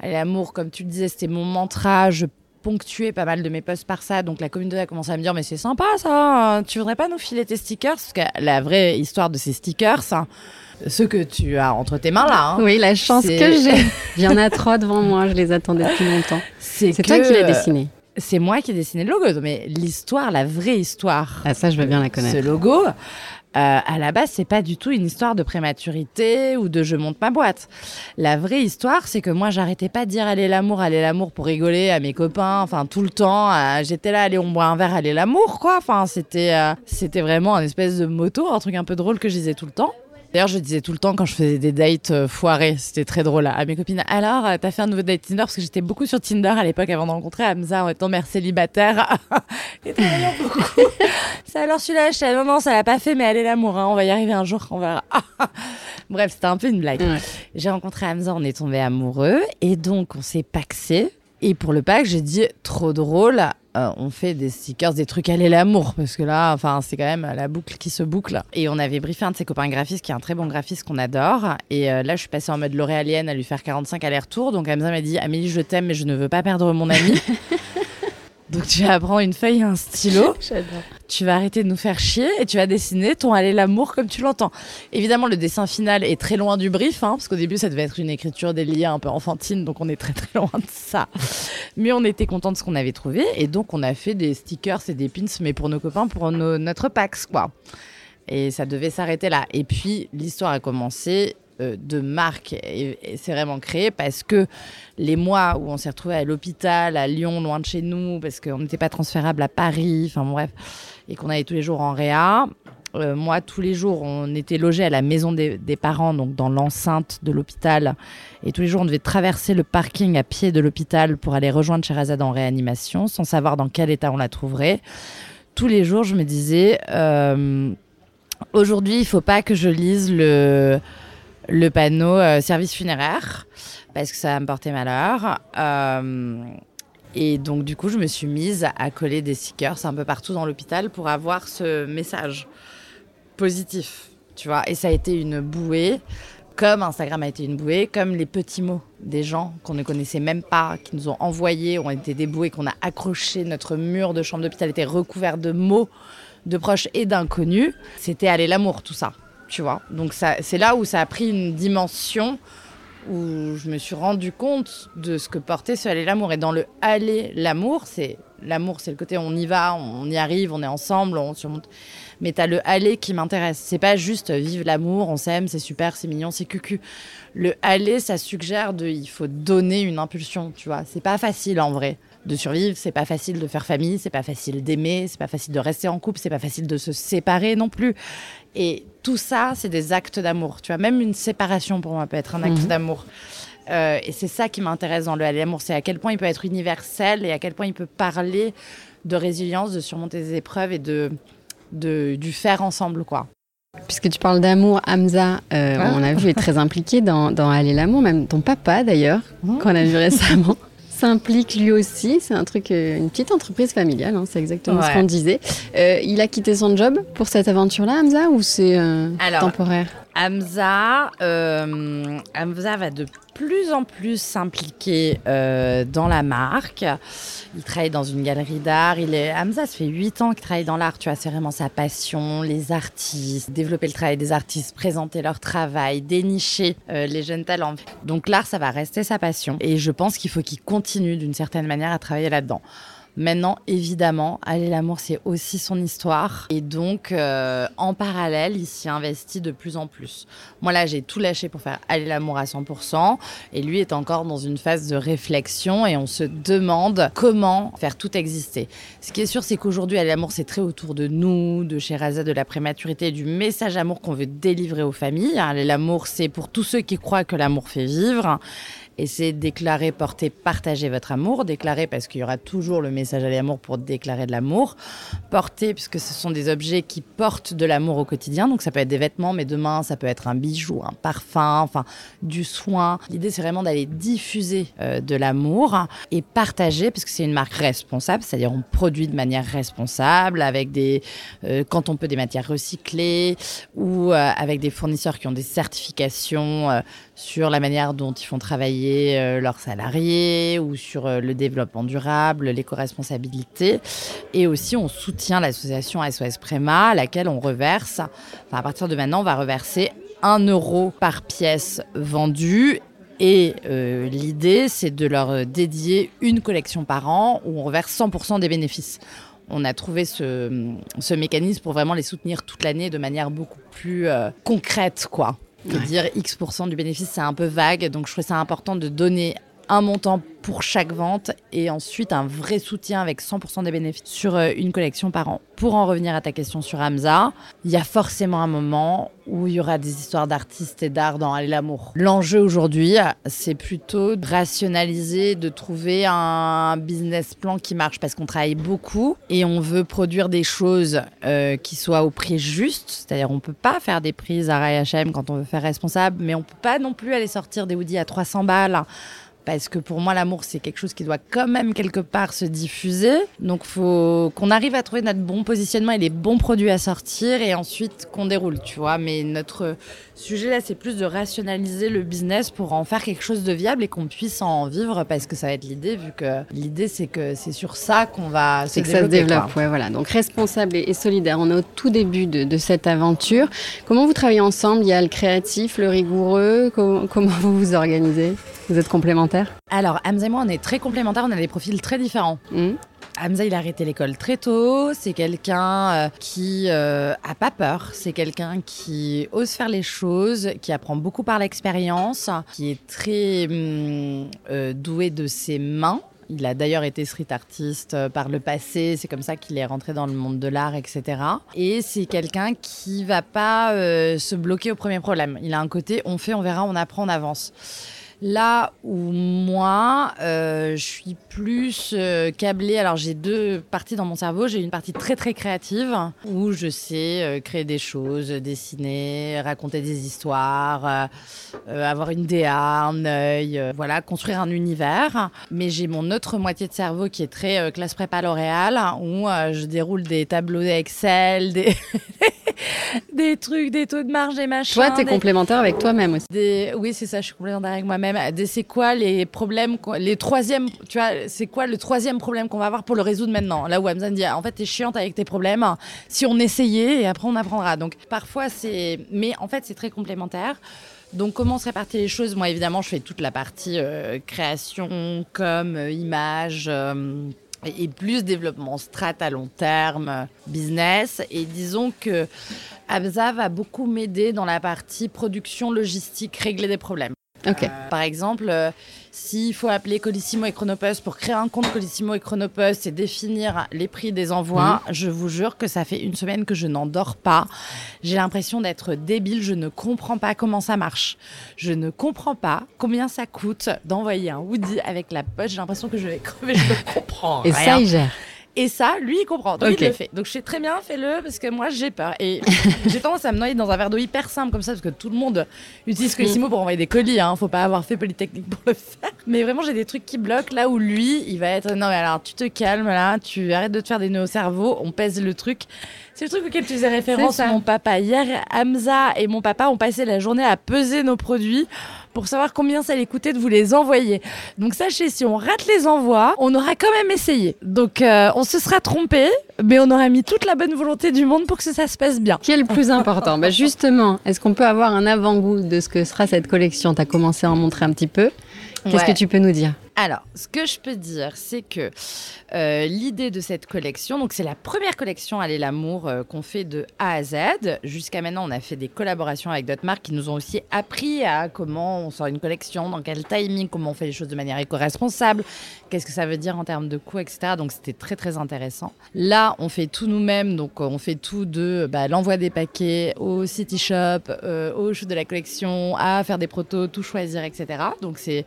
Aller l'amour, comme tu le disais, c'était mon mantra. Je ponctuais pas mal de mes posts par ça. Donc, la communauté a commencé à me dire Mais c'est sympa ça, tu voudrais pas nous filer tes stickers? Parce que la vraie histoire de ces stickers, ceux que tu as entre tes mains là. Hein, oui, la chance que j'ai. Il y en a trois devant moi, je les attendais depuis longtemps. C'est toi qui l'as dessiné. C'est moi qui ai dessiné le logo, mais l'histoire, la vraie histoire. Ah, ça, je veux bien la connaître. Ce logo, euh, à la base, c'est pas du tout une histoire de prématurité ou de je monte ma boîte. La vraie histoire, c'est que moi, j'arrêtais pas de dire allez l'amour, allez l'amour pour rigoler à mes copains, enfin tout le temps. Euh, j'étais là, allez on boit un verre, allez l'amour, quoi. Enfin, c'était, euh, c'était vraiment un espèce de moto, un truc un peu drôle que je disais tout le temps. D'ailleurs, je disais tout le temps quand je faisais des dates euh, foirées, c'était très drôle à mes copines. Alors, euh, t'as fait un nouveau date Tinder? Parce que j'étais beaucoup sur Tinder à l'époque avant de rencontrer Hamza en étant mère célibataire et beaucoup. ça alors celui-là, je non non, ça l'a pas fait, mais elle est l'amour, hein, on va y arriver un jour, on verra. Bref, c'était un peu une blague. J'ai rencontré Hamza, on est tombé amoureux et donc on s'est paxé. Et pour le pack, j'ai dit trop drôle. Euh, on fait des stickers, des trucs à l'amour, parce que là, enfin, c'est quand même la boucle qui se boucle. Et on avait briefé un de ses copains graphistes, qui est un très bon graphiste qu'on adore. Et euh, là, je suis passée en mode L'Oréalienne à lui faire 45 allers-retours. Donc Hamza m'a dit Amélie, je t'aime, mais je ne veux pas perdre mon ami. Donc tu vas prendre une feuille et un stylo. Tu vas arrêter de nous faire chier et tu vas dessiner ton aller l'amour comme tu l'entends. Évidemment, le dessin final est très loin du brief, hein, parce qu'au début, ça devait être une écriture déliée un peu enfantine, donc on est très très loin de ça. Mais on était content de ce qu'on avait trouvé et donc on a fait des stickers et des pins, mais pour nos copains, pour notre Pax, quoi. Et ça devait s'arrêter là. Et puis l'histoire a commencé de marque et, c'est vraiment créé parce que les mois où on s'est retrouvé à l'hôpital, à Lyon, loin de chez nous, parce qu'on n'était pas transférable à Paris, enfin bref, et qu'on allait tous les jours en réa, euh, moi, tous les jours, on était logé à la maison des, parents, donc dans l'enceinte de l'hôpital. Et tous les jours, on devait traverser le parking à pied de l'hôpital pour aller rejoindre Sherazade en réanimation, sans savoir dans quel état on la trouverait. Tous les jours, je me disais, euh, aujourd'hui, il faut pas que je lise le, le panneau euh, service funéraire parce que ça me porter malheur. Euh, Et donc, du coup, je me suis mise à coller des stickers un peu partout dans l'hôpital pour avoir ce message positif, tu vois. Et ça a été une bouée, comme Instagram a été une bouée, comme les petits mots des gens qu'on ne connaissait même pas, qui nous ont envoyés, ont été des bouées qu'on a accrochées. Notre mur de chambre d'hôpital était recouvert de mots de proches et d'inconnus. C'était aller l'amour, tout ça, tu vois. Donc, c'est là où ça a pris une dimension où je me suis rendu compte de ce que portait ce aller l'amour. Et dans le aller l'amour, c'est l'amour, c'est le côté on y va, on y arrive, on est ensemble, on surmonte. Mais tu as le aller qui m'intéresse. C'est pas juste vive l'amour, on s'aime, c'est super, c'est mignon, c'est cucu. Le aller, ça suggère de il faut donner une impulsion, tu vois. C'est pas facile en vrai de survivre, c'est pas facile de faire famille, c'est pas facile d'aimer, c'est pas facile de rester en couple, c'est pas facile de se séparer non plus. Et tout ça, c'est des actes d'amour. Tu vois, même une séparation pour moi peut être un acte mhm. d'amour. Euh, et c'est ça qui m'intéresse dans le l'amour, c'est à quel point il peut être universel et à quel point il peut parler de résilience, de surmonter des épreuves et de, de du faire ensemble, quoi. Puisque tu parles d'amour, Hamza, euh, ah. on a vu, est très impliqué dans, dans Aller l'amour, même ton papa d'ailleurs, mmh. qu'on a vu récemment s'implique lui aussi. C'est un truc, euh, une petite entreprise familiale, hein, c'est exactement ce qu'on disait. Euh, il a quitté son job pour cette aventure-là, Hamza, ou c'est euh, temporaire? Hamza, Hamza va de plus en plus s'impliquer euh, dans la marque. Il travaille dans une galerie d'art. Il est Hamza, ça fait 8 ans qu'il travaille dans l'art. Tu vois, c'est vraiment sa passion, les artistes, développer le travail des artistes, présenter leur travail, dénicher euh, les jeunes talents. Donc l'art, ça va rester sa passion. Et je pense qu'il faut qu'il continue d'une certaine manière à travailler là-dedans. Maintenant, évidemment, Aller l'amour, c'est aussi son histoire. Et donc, euh, en parallèle, il s'y investit de plus en plus. Moi, là, j'ai tout lâché pour faire Aller l'amour à 100%. Et lui est encore dans une phase de réflexion et on se demande comment faire tout exister. Ce qui est sûr, c'est qu'aujourd'hui, Aller l'amour, c'est très autour de nous, de Sherazade, de la prématurité, du message amour qu'on veut délivrer aux familles. Aller l'amour, c'est pour tous ceux qui croient que l'amour fait vivre. Et c'est déclarer, porter, partager votre amour. Déclarer parce qu'il y aura toujours le message à l'amour pour déclarer de l'amour. Porter puisque ce sont des objets qui portent de l'amour au quotidien. Donc ça peut être des vêtements, mais demain ça peut être un bijou, un parfum, enfin du soin. L'idée c'est vraiment d'aller diffuser euh, de l'amour et partager parce que c'est une marque responsable, c'est-à-dire on produit de manière responsable avec des, euh, quand on peut des matières recyclées ou euh, avec des fournisseurs qui ont des certifications sur la manière dont ils font travailler euh, leurs salariés ou sur euh, le développement durable, l'éco-responsabilité. Et aussi, on soutient l'association SOS Préma, à laquelle on reverse, enfin, à partir de maintenant, on va reverser 1 euro par pièce vendue et euh, l'idée, c'est de leur dédier une collection par an où on reverse 100% des bénéfices. On a trouvé ce, ce, mécanisme pour vraiment les soutenir toute l'année de manière beaucoup plus concrète, quoi. Dire X% du bénéfice, c'est un peu vague. Donc, je trouvais ça important de donner un montant pour chaque vente et ensuite un vrai soutien avec 100% des bénéfices sur euh, une collection par an. Pour en revenir à ta question sur Hamza, il y a forcément un moment où il y aura des histoires d'artistes et d'art dans Aller l'amour. L'enjeu aujourd'hui, c'est plutôt de rationaliser, de trouver un business plan qui marche parce qu'on travaille beaucoup et on veut produire des choses euh, qui soient au prix juste. C'est-à-dire on peut pas faire des prises à H&M quand on veut faire responsable, mais on peut pas non plus aller sortir des hoodies à 300 balles parce que pour moi l'amour c'est quelque chose qui doit quand même quelque part se diffuser. Donc faut qu'on arrive à trouver notre bon positionnement et les bons produits à sortir et ensuite qu'on déroule, tu vois. Mais notre sujet là c'est plus de rationaliser le business pour en faire quelque chose de viable et qu'on puisse en vivre parce que ça va être l'idée vu que l'idée c'est que c'est sur ça qu'on va se que ça se développe. Ouais, voilà. Donc responsable et, solidaire. On est au tout début de, cette aventure. Comment vous travaillez ensemble? Il y a le créatif, le rigoureux. comment vous vous organisez? Vous êtes complémentaires? Alors, Hamza et moi, on est très complémentaires, on a des profils très différents. Mmh. Hamza, il a arrêté l'école très tôt. C'est quelqu'un euh, qui euh, a pas peur. C'est quelqu'un qui ose faire les choses, qui apprend beaucoup par l'expérience, qui est très hum, euh, doué de ses mains. Il a d'ailleurs été street artiste par le passé. C'est comme ça qu'il est rentré dans le monde de l'art, etc. Et c'est quelqu'un qui va pas se bloquer au premier problème. Il a un côté on fait, on verra, on apprend, on avance. Là où moi, euh, je suis plus euh, câblée. Alors j'ai deux parties dans mon cerveau. J'ai une partie très très créative où je sais euh, créer des choses, dessiner, raconter des histoires, avoir une DA, un œil, voilà, construire un univers. Mais j'ai mon autre moitié de cerveau qui est très classe prépa L'Oréal où je déroule des tableaux Excel, des des trucs, des taux de marge et machin. Toi, tu es complémentaire avec toi-même aussi. Oui, c'est ça, je suis complémentaire avec moi-même. C'est quoi les problèmes, les troisièmes, tu vois, c'est quoi le troisième problème qu'on va avoir pour le résoudre maintenant? Là où Amazon dit, en fait, t'es chiante avec tes problèmes. Si on essayait et après on apprendra. Donc parfois c'est, mais en fait c'est très complémentaire. Donc comment se répartir les choses? Moi évidemment je fais toute la partie euh, création, com, euh, image. Euh, et plus développement strat à long terme, business. Et disons que Abza va beaucoup m'aider dans la partie production, logistique, régler des problèmes. Euh, par exemple, euh, s'il faut appeler Colissimo et Chronopost pour créer un compte Colissimo et Chronopost et définir les prix des envois, mhm. je vous jure que ça fait une semaine que je n'en dors pas. J'ai l'impression d'être débile. Je ne comprends pas comment ça marche. Je ne comprends pas combien ça coûte d'envoyer un Woody avec la poche. J'ai l'impression que je vais crever. Je ne comprends Et ça, il gère. Et ça, lui, il comprend. Donc il le fait. Donc je sais très bien, fais-le, parce que moi, j'ai peur. Et j'ai tendance à me noyer dans un verre d'eau hyper simple comme ça, parce que tout le monde utilise Colissimo pour envoyer des colis. Hein. Faut pas avoir fait Polytechnique pour le faire. Mais vraiment, j'ai des trucs qui bloquent là où lui, il va être non, mais alors tu te calmes là, tu arrêtes de te faire des nœuds au cerveau, on pèse le truc. C'est le truc auquel tu faisais référence, mon papa. Hier, Hamza et mon papa ont passé la journée à peser nos produits pour savoir combien ça allait coûter de vous les envoyer. Donc sachez, si on rate les envois, on aura quand même essayé. Donc euh, on se sera trompé, mais on aura mis toute la bonne volonté du monde pour que ça se passe bien. Qui est le plus important bah Justement, est-ce qu'on peut avoir un avant-goût de ce que sera cette collection? Tu as commencé à en montrer un petit peu. Qu'est-ce que tu peux nous dire? Alors, ce que je peux dire, c'est que euh, l'idée de cette collection, donc c'est la première collection Aller l'amour euh, qu'on fait de A à Z. Jusqu'à maintenant, on a fait des collaborations avec d'autres marques qui nous ont aussi appris à comment on sort une collection, dans quel timing, comment on fait les choses de manière éco-responsable, qu'est-ce que ça veut dire en termes de coûts, etc. Donc c'était très très intéressant. Là, on fait tout nous-mêmes, donc on fait tout de bah, l'envoi des paquets au City Shop, euh, au shoot de la collection, à faire des protos, tout choisir, etc. Donc c'est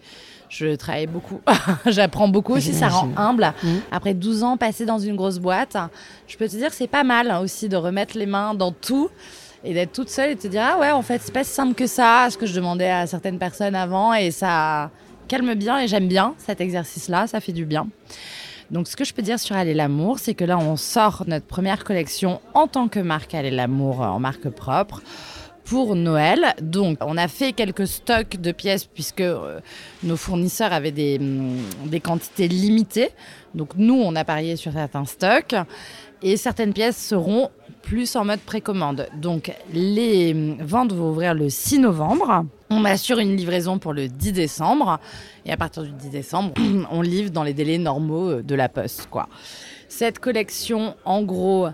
je travaille beaucoup. J'apprends beaucoup aussi, ça rend humble. Mmh. Après 12 ans passés dans une grosse boîte, je peux te dire que c'est pas mal aussi de remettre les mains dans tout et d'être toute seule et de te dire ah ouais en fait c'est pas si simple que ça ce que je demandais à certaines personnes avant et ça calme bien et j'aime bien cet exercice là ça fait du bien donc ce que je peux dire sur Aller l'amour c'est que là on sort notre première collection en tant que marque Aller l'amour en marque propre pour Noël. Donc, on a fait quelques stocks de pièces puisque euh, nos fournisseurs avaient des, mm, des, quantités limitées. Donc, nous, on a parié sur certains stocks et certaines pièces seront plus en mode précommande. Donc, les mm, ventes vont ouvrir le 6 novembre. On assure une livraison pour le 10 décembre. Et à partir du 10 décembre, on livre dans les délais normaux euh, de la poste. Cette collection, en gros,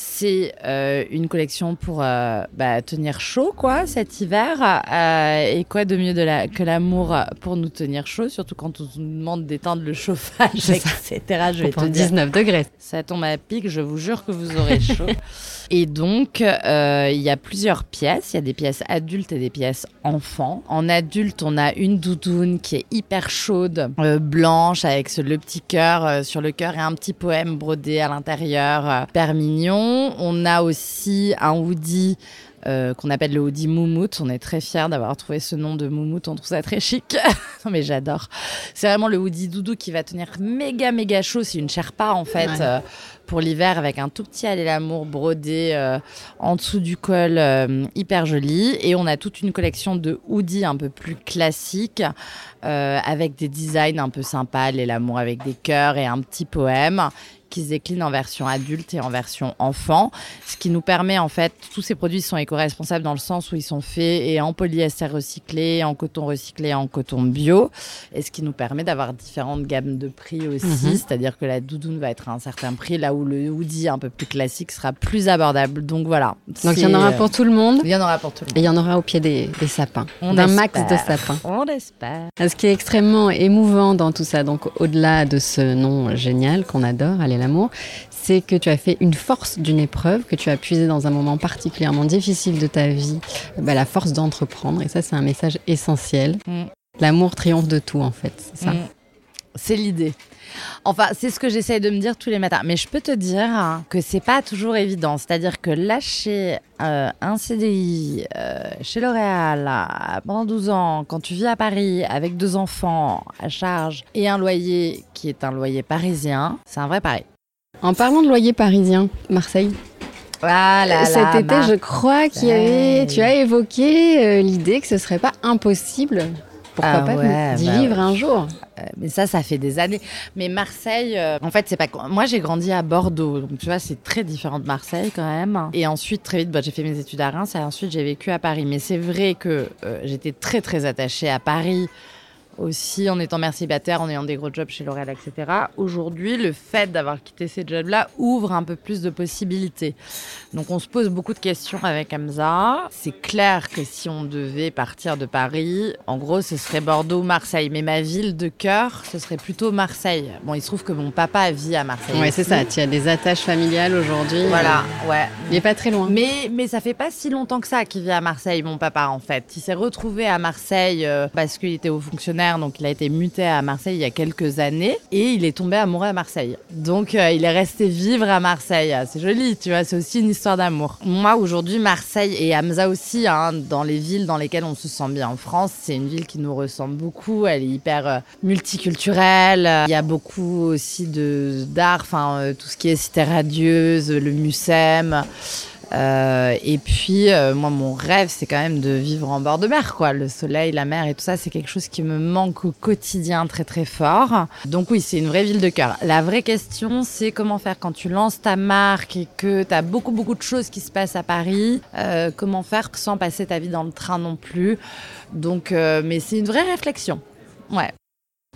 c'est euh, une collection pour euh, bah, tenir chaud, quoi, cet hiver. Euh, et quoi de mieux que l'amour pour nous tenir chaud, surtout quand on nous demande d'éteindre le chauffage, etc. Je vais te 19 degrés. Ça tombe à pic, je vous jure que vous aurez chaud. Et donc, il y a plusieurs pièces. Il y a des pièces adultes et des pièces enfants. En adulte, on a une doudoune qui est hyper chaude, blanche, avec le petit cœur sur le cœur et un petit poème brodé à l'intérieur, hyper mignon. On a aussi un hoodie qu'on appelle le hoodie Moumout. On est très fiers d'avoir trouvé ce nom de Moumout. On trouve ça très chic. non mais j'adore. C'est vraiment le hoodie doudou qui va tenir méga méga chaud. C'est une Sherpa en fait pour l'hiver avec un tout petit allée l'amour brodé euh, en dessous du col, euh, hyper joli. Et on a toute une collection de hoodies un peu plus classiques euh, avec des designs un peu sympas, les l'amour avec des cœurs et un petit poème qui se décline en version adulte et en version enfant, ce qui nous permet en fait, tous ces produits sont éco-responsables dans le sens où ils sont faits et en polyester recyclé, en coton recyclé, en coton bio, et ce qui nous permet d'avoir différentes gammes de prix aussi, mhm. c'est-à-dire que la doudoune va être à un certain prix, là où le hoodie un peu plus classique sera plus abordable. Donc voilà. Donc il y en aura pour tout le monde. Il y en aura pour tout le monde. Et il y en aura au pied des, sapins, d'un max de sapins. On l'espère. Ce qui est extrêmement émouvant dans tout ça, donc au-delà de ce nom génial qu'on adore, allez l'amour, c'est que tu as fait une force d'une épreuve, que tu as puisé dans un moment particulièrement difficile de ta vie, bah, la force d'entreprendre. Et ça, c'est un message essentiel. Mm. L'amour triomphe de tout, en fait, c'est ça. Mm. C'est l'idée. Enfin, c'est ce que j'essaye de me dire tous les matins. Mais je peux te dire que c'est pas toujours évident. C'est-à-dire que lâcher euh, un CDI euh, chez L'Oréal pendant 12 ans, quand tu vis à Paris avec deux enfants à charge et un loyer qui est un loyer parisien, c'est un vrai pari. En parlant de loyer parisien, Marseille. Voilà, Cet été, je crois qu'il y avait, tu as évoqué euh, l'idée que ce serait pas impossible pourquoi ah pas d'y bah vivre un jour? Euh, mais ça, ça fait des années. Mais Marseille, euh, en fait, c'est pas. Moi, j'ai grandi à Bordeaux, donc tu vois, c'est très différent de Marseille quand même. Et ensuite, très vite, bah, j'ai fait mes études à Reims et ensuite j'ai vécu à Paris. Mais c'est vrai que euh, j'étais très très attachée à Paris aussi en étant mère célibataire, en ayant des gros jobs chez L'Oréal, etc. Aujourd'hui, le fait d'avoir quitté ces jobs-là ouvre un peu plus de possibilités. Donc on se pose beaucoup de questions avec Hamza. C'est clair que si on devait partir de Paris, en gros, ce serait Bordeaux, Marseille. Mais ma ville de cœur, ce serait plutôt Marseille. Bon, il se trouve que mon papa vit à Marseille. Oui, c'est ça. Tu as des attaches familiales aujourd'hui. Voilà, ouais. Il n'est pas très loin. Mais, mais ça fait pas si longtemps que ça qu'il vit à Marseille, mon papa, en fait. Il s'est retrouvé à Marseille euh, parce qu'il était haut fonctionnaire donc il a été muté à Marseille il y a quelques années et il est tombé amoureux à Marseille. Donc euh, il est resté vivre à Marseille. C'est joli, tu vois, c'est aussi une histoire d'amour. Moi aujourd'hui, Marseille et Hamza aussi, hein, dans les villes dans lesquelles on se sent bien en France, c'est une ville qui nous ressemble beaucoup. Elle est hyper euh, multiculturelle. Il y a beaucoup aussi de d'art, enfin euh, tout ce qui est cité radieuse, le Mucem. Euh, et puis, euh, moi, mon rêve, c'est quand même de vivre en bord de mer, quoi. Le soleil, la mer et tout ça, c'est quelque chose qui me manque au quotidien très, très fort. Donc oui, c'est une vraie ville de cœur. La vraie question, c'est comment faire quand tu lances ta marque et que tu as beaucoup, beaucoup de choses qui se passent à Paris. Euh, comment faire sans passer ta vie dans le train non plus. Donc, mais c'est une vraie réflexion. Ouais.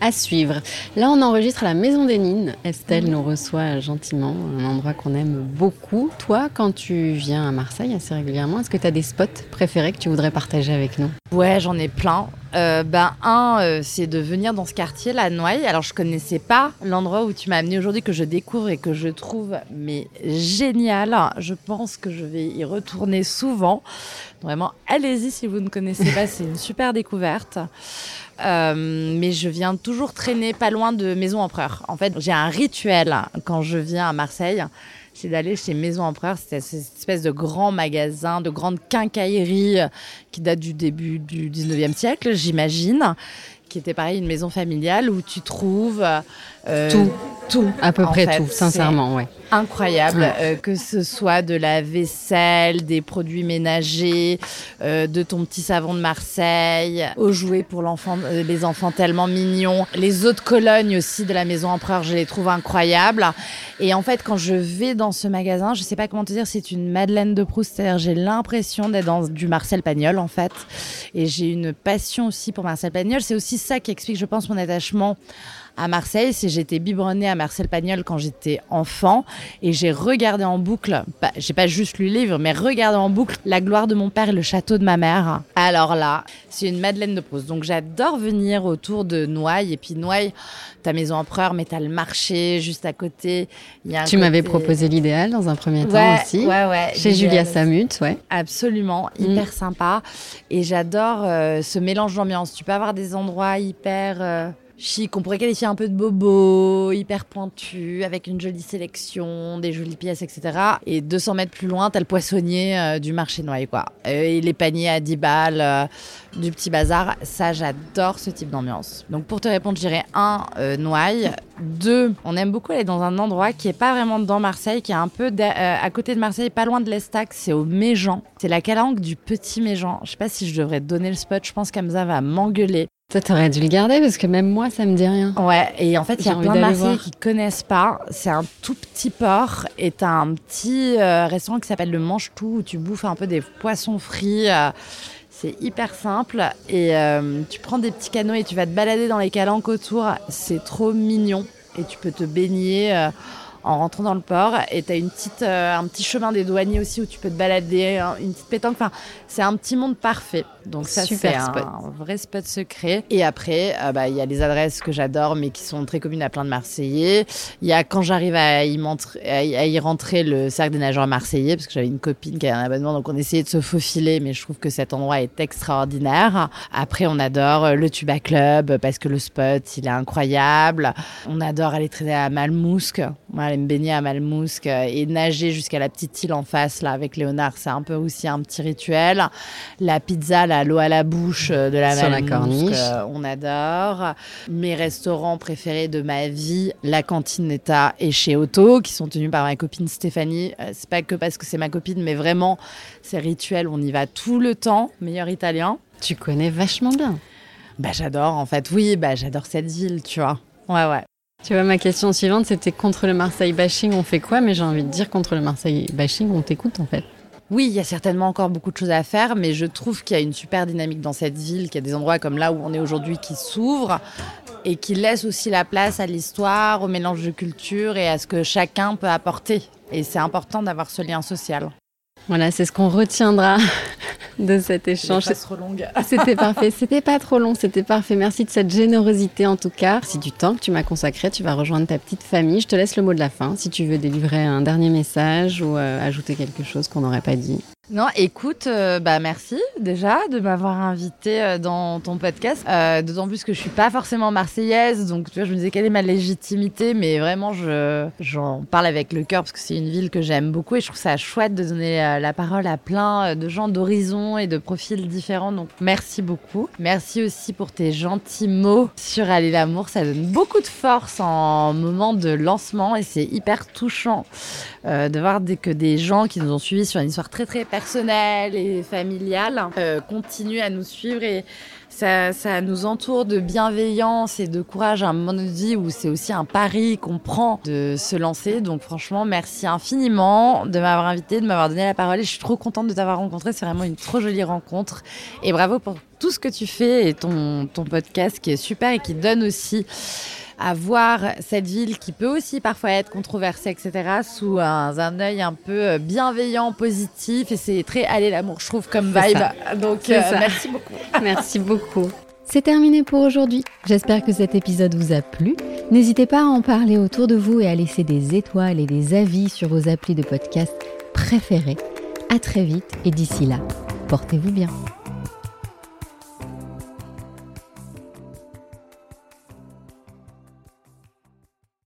À suivre. Là, on enregistre à la Maison des Nines. Estelle nous reçoit gentiment, un endroit qu'on aime beaucoup. Toi, quand tu viens à Marseille assez régulièrement, est-ce que tu as des spots préférés que tu voudrais partager avec nous? Ouais, j'en ai plein. Euh, ben, un, euh, c'est de venir dans ce quartier, la Noailles. Alors, je connaissais pas l'endroit où tu m'as amené aujourd'hui, que je découvre et que je trouve mais génial. Je pense que je vais y retourner souvent. Vraiment, allez-y si vous ne connaissez pas, c'est une super découverte. Euh, mais je viens toujours traîner pas loin de Maison Empereur. En fait, j'ai un rituel quand je viens à Marseille c'est d'aller chez Maison Empereur. C'était cette espèce de grand magasin, de grande quincaillerie qui date du début du 19e siècle, j'imagine, qui était pareil une maison familiale où tu trouves euh, tout, tout, à peu près tout, sincèrement, ouais. Incroyable, euh, que ce soit de la vaisselle, des produits ménagers, euh, de ton petit savon de Marseille, aux jouets pour l'enfant, les enfants tellement mignons, les autres colognes aussi de la maison Empereur, je les trouve incroyables. Et en fait, quand je vais dans ce magasin, je sais pas comment te dire, c'est une Madeleine de Proust, c'est-à-dire j'ai l'impression d'être dans du Marcel Pagnol en fait, et j'ai une passion aussi pour Marcel Pagnol. C'est aussi ça qui explique, je pense, mon attachement à Marseille, c'est j'étais biberonnée à Marcel Pagnol quand j'étais enfant et j'ai regardé en boucle, j'ai pas juste lu le livre, mais regardé en boucle La gloire de mon père et le château de ma mère. Alors là, c'est une Madeleine de Proust. Donc j'adore venir autour de Noailles et puis Noailles, ta maison empereur, mais t'as le marché juste à côté. tu m'avais proposé l'idéal dans un premier temps aussi. Ouais, ouais. Chez Julia Samut, ouais. Absolument, mm. hyper sympa. Et j'adore euh, ce mélange d'ambiance. Tu peux avoir des endroits hyper euh, chic, on pourrait qualifier un peu de bobo, hyper pointu, avec une jolie sélection, des jolies pièces, etc. Et 200 mètres plus loin, t'as le poissonnier euh, du marché noyer, quoi. et les paniers à 10 balles, euh, du petit bazar. Ça, j'adore ce type d'ambiance. Donc pour te répondre, je dirais un, euh, Noailles. Deux, on aime beaucoup aller dans un endroit qui est pas vraiment dans Marseille, qui est un peu à côté de Marseille, pas loin de l'Estac, c'est au Méjean. C'est la calanque du petit Méjean. Je sais pas si je devrais donner le spot, je pense qu'Amza va m'engueuler. Toi, t'aurais dû le garder parce que même moi, ça me dit rien. Ouais, et en fait, il y a plein de Marseillais qui connaissent pas. C'est un tout petit port et t'as un petit euh, restaurant qui s'appelle le Mange-Tout où tu bouffes un peu des poissons frits. Euh, c'est hyper simple et euh, tu prends des petits canots et tu vas te balader dans les calanques autour. C'est trop mignon et tu peux te baigner en rentrant dans le port. Et tu as une petite, euh, un petit chemin des douaniers aussi où tu peux te balader, hein, une petite pétanque. Enfin, c'est un petit monde parfait. Donc ça, c'est un, vrai spot secret. Et après, euh, bah, il y a les adresses que j'adore, mais qui sont très communes à plein de Marseillais. Il y a quand j'arrive à, y à y rentrer le cercle des nageurs marseillais, parce que j'avais une copine qui avait un abonnement, donc on essayait de se faufiler, mais je trouve que cet endroit est extraordinaire. Après, on adore le Tuba Club, parce que le spot, il est incroyable. On adore aller traîner à Malmousque. Aller me baigner à Malmousque et nager jusqu'à la petite île en face, là, avec Léonard. C'est un peu aussi un petit rituel. La pizza, l'eau à la bouche euh, de la Sur la corniche. Euh, on adore. Mes restaurants préférés de ma vie, la Cantinetta et chez Otto, qui sont tenus par ma copine Stéphanie. Euh, c'est pas que parce que c'est ma copine, mais vraiment, c'est rituel. On y va tout le temps. Meilleur italien. Tu connais vachement bien. Bah, j'adore, en fait. Oui, bah, j'adore cette ville, tu vois. Ouais, ouais. Tu vois, ma question suivante, c'était contre le Marseille bashing, on fait quoi? Mais j'ai envie de dire contre le Marseille bashing, on t'écoute en fait. Oui, il y a certainement encore beaucoup de choses à faire, mais je trouve qu'il y a une super dynamique dans cette ville, qu'il y a des endroits comme là où on est aujourd'hui qui s'ouvrent et qui laissent aussi la place à l'histoire, au mélange de cultures et à ce que chacun peut apporter. Et c'est important d'avoir ce lien social. Voilà, c'est ce qu'on retiendra de cet échange. trop longue. C'était parfait. C'était pas trop long. C'était parfait. Merci de cette générosité en tout cas. Si du temps que tu m'as consacré, tu vas rejoindre ta petite famille. Je te laisse le mot de la fin. Si tu veux délivrer un dernier message ou euh, ajouter quelque chose qu'on n'aurait pas dit. Non, écoute, euh, bah merci déjà de m'avoir invité euh, dans ton podcast. Euh, d'autant plus que je suis pas forcément marseillaise, donc tu vois, je me disais quelle est ma légitimité, mais vraiment, je j'en parle avec le cœur parce que c'est une ville que j'aime beaucoup et je trouve ça chouette de donner la parole à plein de gens d'horizons et de profils différents. Donc merci beaucoup. Merci aussi pour tes gentils mots sur Aller l'amour. Ça donne beaucoup de force en moment de lancement et c'est hyper touchant de voir que des gens qui nous ont suivis sur une histoire très très personnelle et familiale euh, continue à nous suivre et ça, ça, nous entoure de bienveillance et de courage à un moment de vie où c'est aussi un pari qu'on prend de se lancer. Donc franchement, merci infiniment de m'avoir invité, de m'avoir donné la parole et je suis trop contente de t'avoir rencontré. C'est vraiment une trop jolie rencontre et bravo pour tout ce que tu fais et ton, ton podcast qui est super et qui donne aussi à voir cette ville qui peut aussi parfois être controversée, etc., sous un, un œil un peu euh, bienveillant, positif. Et c'est très aller l'amour, je trouve, comme vibe. Donc, euh, merci beaucoup. merci beaucoup. C'est terminé pour aujourd'hui. J'espère que cet épisode vous a plu. N'hésitez pas à en parler autour de vous et à laisser des étoiles et des avis sur vos applis de podcast préférés. À très vite et d'ici là, portez-vous bien.